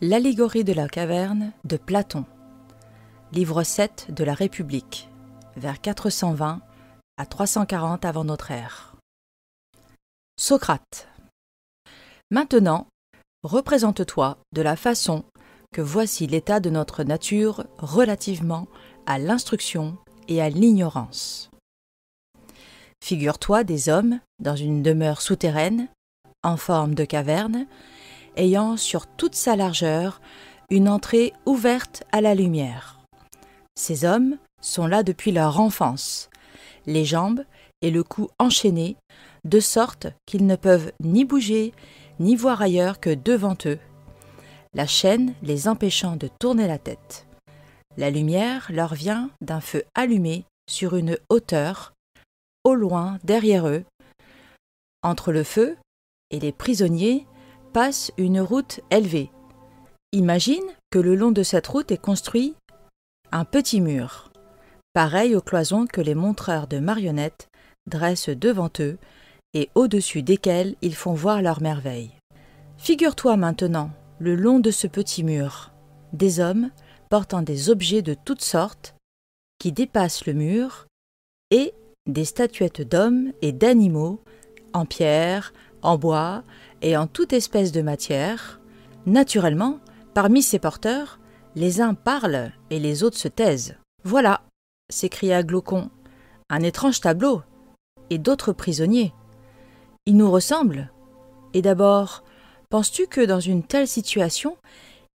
L'allégorie de la caverne de Platon. Livre 7 de la République, vers 420 à 340 avant notre ère. Socrate. Maintenant, représente-toi de la façon que voici l'état de notre nature relativement à l'instruction et à l'ignorance. Figure-toi des hommes dans une demeure souterraine, en forme de caverne, ayant sur toute sa largeur une entrée ouverte à la lumière. Ces hommes sont là depuis leur enfance, les jambes et le cou enchaînés, de sorte qu'ils ne peuvent ni bouger ni voir ailleurs que devant eux, la chaîne les empêchant de tourner la tête. La lumière leur vient d'un feu allumé sur une hauteur, au loin derrière eux. Entre le feu et les prisonniers passe une route élevée. Imagine que le long de cette route est construit un petit mur, pareil aux cloisons que les montreurs de marionnettes dressent devant eux et au-dessus desquelles ils font voir leurs merveilles. Figure-toi maintenant, le long de ce petit mur, des hommes portant des objets de toutes sortes qui dépassent le mur et des statuettes d'hommes et d'animaux en pierre, en bois et en toute espèce de matière. Naturellement, parmi ces porteurs, les uns parlent et les autres se taisent. Voilà, s'écria Glaucon, un étrange tableau, et d'autres prisonniers. Ils nous ressemblent. Et d'abord, penses-tu que dans une telle situation,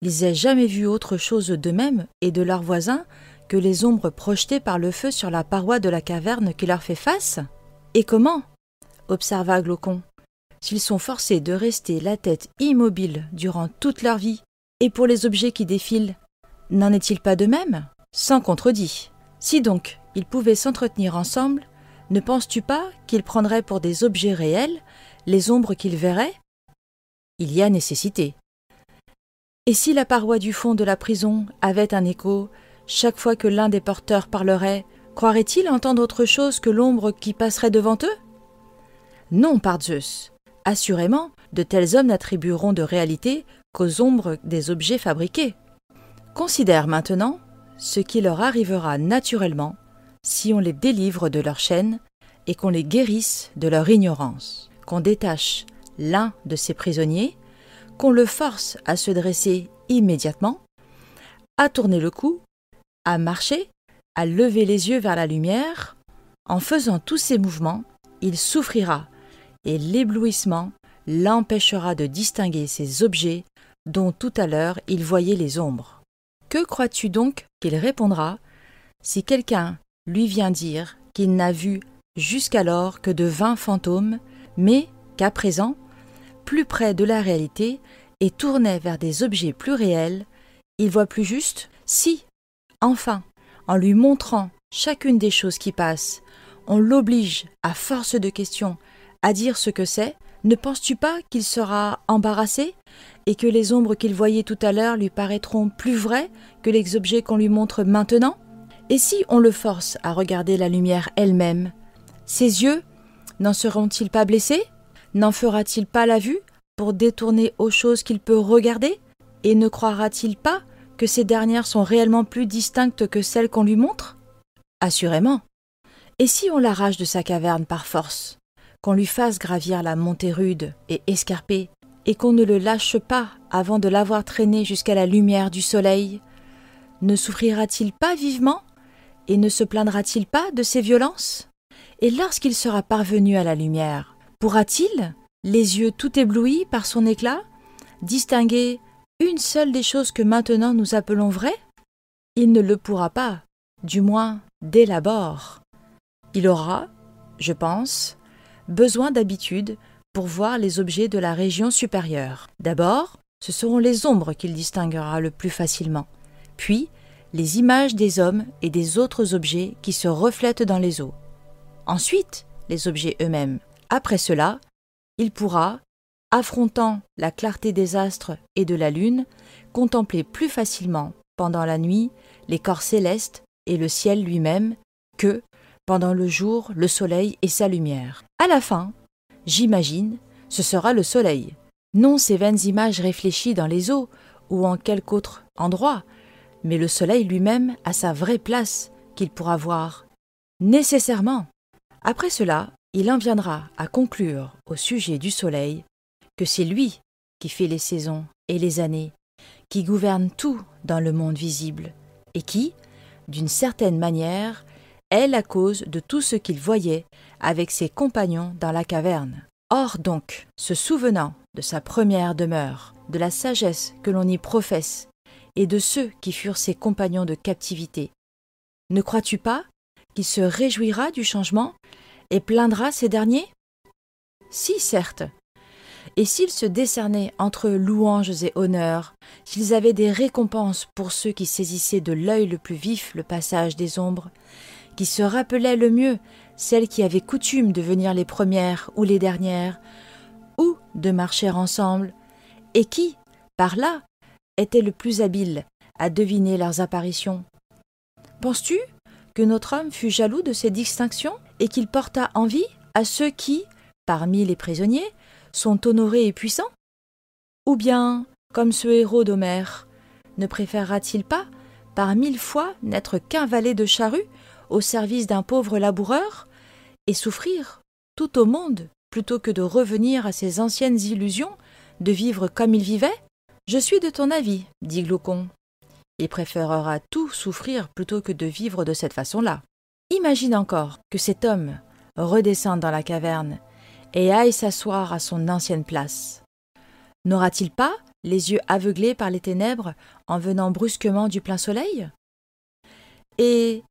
ils aient jamais vu autre chose d'eux-mêmes et de leurs voisins que les ombres projetées par le feu sur la paroi de la caverne qui leur fait face? Et comment? observa Glaucon s'ils sont forcés de rester la tête immobile durant toute leur vie, et pour les objets qui défilent, n'en est-il pas de même? Sans contredit. Si donc ils pouvaient s'entretenir ensemble, ne penses-tu pas qu'ils prendraient pour des objets réels les ombres qu'ils verraient? Il y a nécessité. Et si la paroi du fond de la prison avait un écho chaque fois que l'un des porteurs parlerait, croirait-il entendre autre chose que l'ombre qui passerait devant eux? Non, par Zeus. Assurément, de tels hommes n'attribueront de réalité qu'aux ombres des objets fabriqués. Considère maintenant ce qui leur arrivera naturellement si on les délivre de leur chaîne et qu'on les guérisse de leur ignorance, qu'on détache l'un de ces prisonniers, qu'on le force à se dresser immédiatement, à tourner le cou, à marcher, à lever les yeux vers la lumière. En faisant tous ces mouvements, il souffrira et l'éblouissement l'empêchera de distinguer ces objets dont tout à l'heure il voyait les ombres. Que crois-tu donc qu'il répondra si quelqu'un lui vient dire qu'il n'a vu jusqu'alors que de vingt fantômes, mais qu'à présent, plus près de la réalité et tourné vers des objets plus réels, il voit plus juste? Si, enfin, en lui montrant chacune des choses qui passent, on l'oblige, à force de questions, à dire ce que c'est, ne penses-tu pas qu'il sera embarrassé et que les ombres qu'il voyait tout à l'heure lui paraîtront plus vraies que les objets qu'on lui montre maintenant? Et si on le force à regarder la lumière elle-même, ses yeux n'en seront-ils pas blessés? N'en fera-t-il pas la vue pour détourner aux choses qu'il peut regarder? Et ne croira-t-il pas que ces dernières sont réellement plus distinctes que celles qu'on lui montre? Assurément. Et si on l'arrache de sa caverne par force? Qu'on lui fasse gravir la montée rude et escarpée, et qu'on ne le lâche pas avant de l'avoir traîné jusqu'à la lumière du soleil, ne souffrira-t-il pas vivement et ne se plaindra-t-il pas de ses violences? Et lorsqu'il sera parvenu à la lumière, pourra-t-il, les yeux tout éblouis par son éclat, distinguer une seule des choses que maintenant nous appelons vraies? Il ne le pourra pas, du moins dès l'abord. Il aura, je pense, besoin d'habitude pour voir les objets de la région supérieure. D'abord, ce seront les ombres qu'il distinguera le plus facilement, puis les images des hommes et des autres objets qui se reflètent dans les eaux. Ensuite, les objets eux-mêmes. Après cela, il pourra, affrontant la clarté des astres et de la lune, contempler plus facilement, pendant la nuit, les corps célestes et le ciel lui-même que, pendant le jour, le soleil et sa lumière. À la fin, j'imagine, ce sera le soleil. Non ces vaines images réfléchies dans les eaux, ou en quelque autre endroit, mais le soleil lui-même a sa vraie place qu'il pourra voir. Nécessairement. Après cela, il en viendra à conclure au sujet du soleil que c'est lui qui fait les saisons et les années, qui gouverne tout dans le monde visible, et qui, d'une certaine manière, est la cause de tout ce qu'il voyait avec ses compagnons dans la caverne. Or donc, se souvenant de sa première demeure, de la sagesse que l'on y professe, et de ceux qui furent ses compagnons de captivité, ne crois-tu pas qu'il se réjouira du changement et plaindra ces derniers? Si, certes. Et s'ils se décernaient entre louanges et honneurs, s'ils avaient des récompenses pour ceux qui saisissaient de l'œil le plus vif le passage des ombres, qui se rappelaient le mieux celles qui avaient coutume de venir les premières ou les dernières, ou de marcher ensemble, et qui, par là, étaient le plus habiles à deviner leurs apparitions. Penses-tu que notre homme fut jaloux de ces distinctions et qu'il porta envie à ceux qui, parmi les prisonniers, sont honorés et puissants? Ou bien, comme ce héros d'Homère, ne préférera-t-il pas, par mille fois, n'être qu'un valet de charrue au service d'un pauvre laboureur et souffrir tout au monde plutôt que de revenir à ses anciennes illusions, de vivre comme il vivait? Je suis de ton avis, dit Glaucon. Il préférera tout souffrir plutôt que de vivre de cette façon-là. Imagine encore que cet homme redescende dans la caverne et aille s'asseoir à son ancienne place. N'aura-t-il pas les yeux aveuglés par les ténèbres en venant brusquement du plein soleil? Et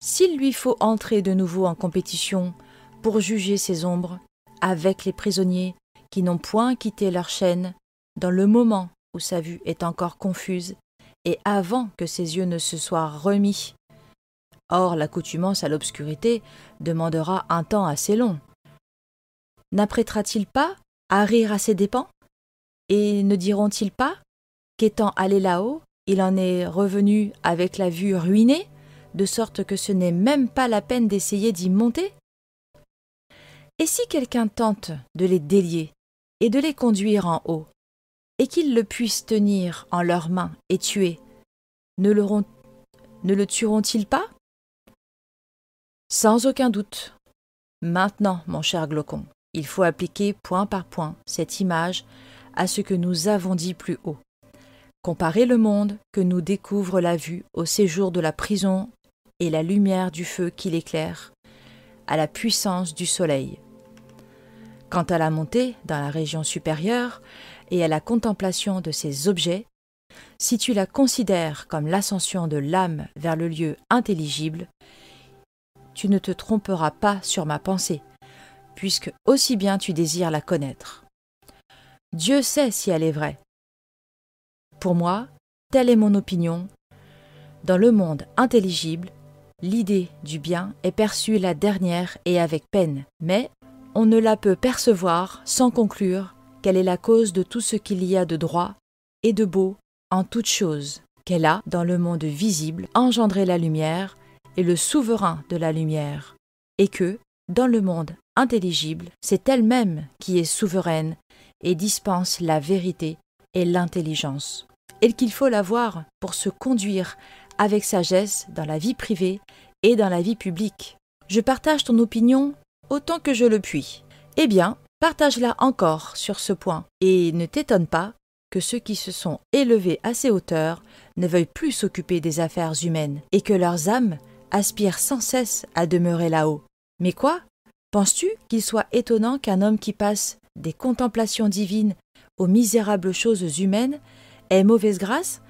s'il lui faut entrer de nouveau en compétition pour juger ses ombres, avec les prisonniers qui n'ont point quitté leur chaîne, dans le moment où sa vue est encore confuse, et avant que ses yeux ne se soient remis. Or, l'accoutumance à l'obscurité demandera un temps assez long. N'apprêtera-t-il pas à rire à ses dépens? Et ne diront-ils pas qu'étant allé là-haut, il en est revenu avec la vue ruinée, de sorte que ce n'est même pas la peine d'essayer d'y monter Et si quelqu'un tente de les délier et de les conduire en haut, et qu'ils le puissent tenir en leurs mains et tuer, ne le, ne le tueront-ils pas? Sans aucun doute. Maintenant, mon cher Glaucon, il faut appliquer point par point cette image à ce que nous avons dit plus haut. Comparer le monde que nous découvre la vue au séjour de la prison et la lumière du feu qui l'éclaire, à la puissance du soleil. Quant à la montée dans la région supérieure, et à la contemplation de ces objets, si tu la considères comme l'ascension de l'âme vers le lieu intelligible, tu ne te tromperas pas sur ma pensée, puisque aussi bien tu désires la connaître. Dieu sait si elle est vraie. Pour moi, telle est mon opinion. Dans le monde intelligible, l'idée du bien est perçue la dernière et avec peine, mais on ne la peut percevoir sans conclure qu'elle est la cause de tout ce qu'il y a de droit et de beau en toutes choses, qu'elle a, dans le monde visible, engendré la lumière et le souverain de la lumière, et que, dans le monde intelligible, c'est elle-même qui est souveraine et dispense la vérité et l'intelligence, et qu'il faut la voir pour se conduire avec sagesse dans la vie privée et dans la vie publique. Je partage ton opinion autant que je le puis. Eh bien, Partage-la encore sur ce point, et ne t'étonne pas que ceux qui se sont élevés à ces hauteurs ne veuillent plus s'occuper des affaires humaines, et que leurs âmes aspirent sans cesse à demeurer là-haut. Mais quoi? Penses-tu qu'il soit étonnant qu'un homme qui passe des contemplations divines aux misérables choses humaines ait mauvaise grâce?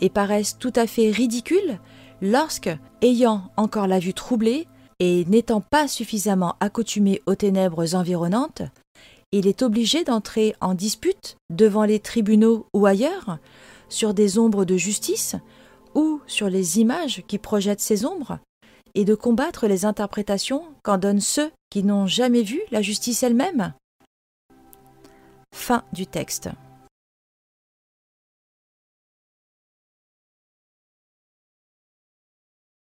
Et paraisse tout à fait ridicule lorsque, ayant encore la vue troublée et n'étant pas suffisamment accoutumé aux ténèbres environnantes, il est obligé d'entrer en dispute devant les tribunaux ou ailleurs, sur des ombres de justice, ou sur les images qui projettent ces ombres, et de combattre les interprétations qu'en donnent ceux qui n'ont jamais vu la justice elle-même. Fin du texte.